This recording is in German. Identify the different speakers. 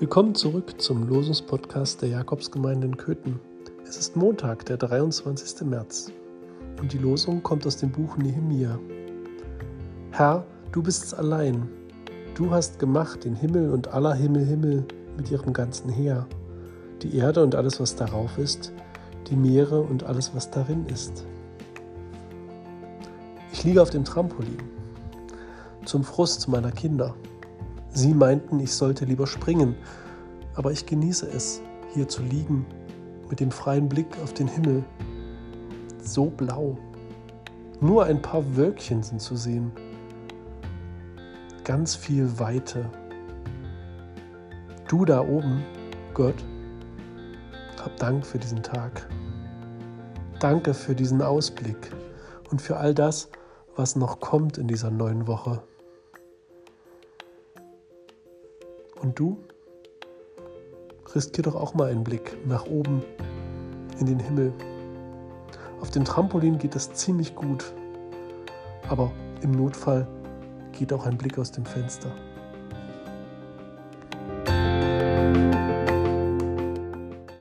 Speaker 1: Willkommen zurück zum Losungspodcast der Jakobsgemeinde in Köthen. Es ist Montag, der 23. März und die Losung kommt aus dem Buch Nehemia. Herr, du bist's allein. Du hast gemacht den Himmel und aller Himmel Himmel mit ihrem ganzen Heer, die Erde und alles, was darauf ist, die Meere und alles, was darin ist. Ich liege auf dem Trampolin, zum Frust meiner Kinder. Sie meinten, ich sollte lieber springen, aber ich genieße es, hier zu liegen, mit dem freien Blick auf den Himmel. So blau. Nur ein paar Wölkchen sind zu sehen. Ganz viel Weite. Du da oben, Gott, hab Dank für diesen Tag. Danke für diesen Ausblick und für all das, was noch kommt in dieser neuen Woche. Und du? Riskier doch auch mal einen Blick nach oben in den Himmel. Auf dem Trampolin geht das ziemlich gut, aber im Notfall geht auch ein Blick aus dem Fenster.